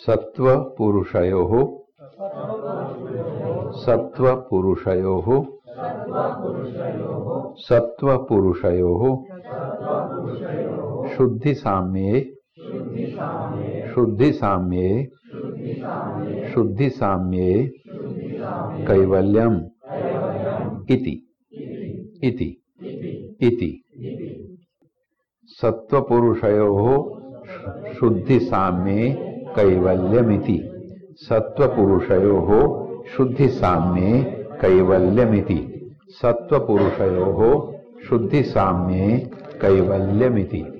सत्व पुरुषयो सत्व पुरुषयो सत्व पुरुषयो शुद्धि साम्ये शुद्धि साम्ये शुद्धि साम्ये कैवल्यम। इति। इति। इति। सत्वपुरुषयोः शुद्धि साम्ये कैवल्यमिति। सत्वपुरुषयोः शुद्धि साम्ये कैवल्यमिति। सत्वपुरुषयोः शुद्धि साम्ये कैवल्यमिति।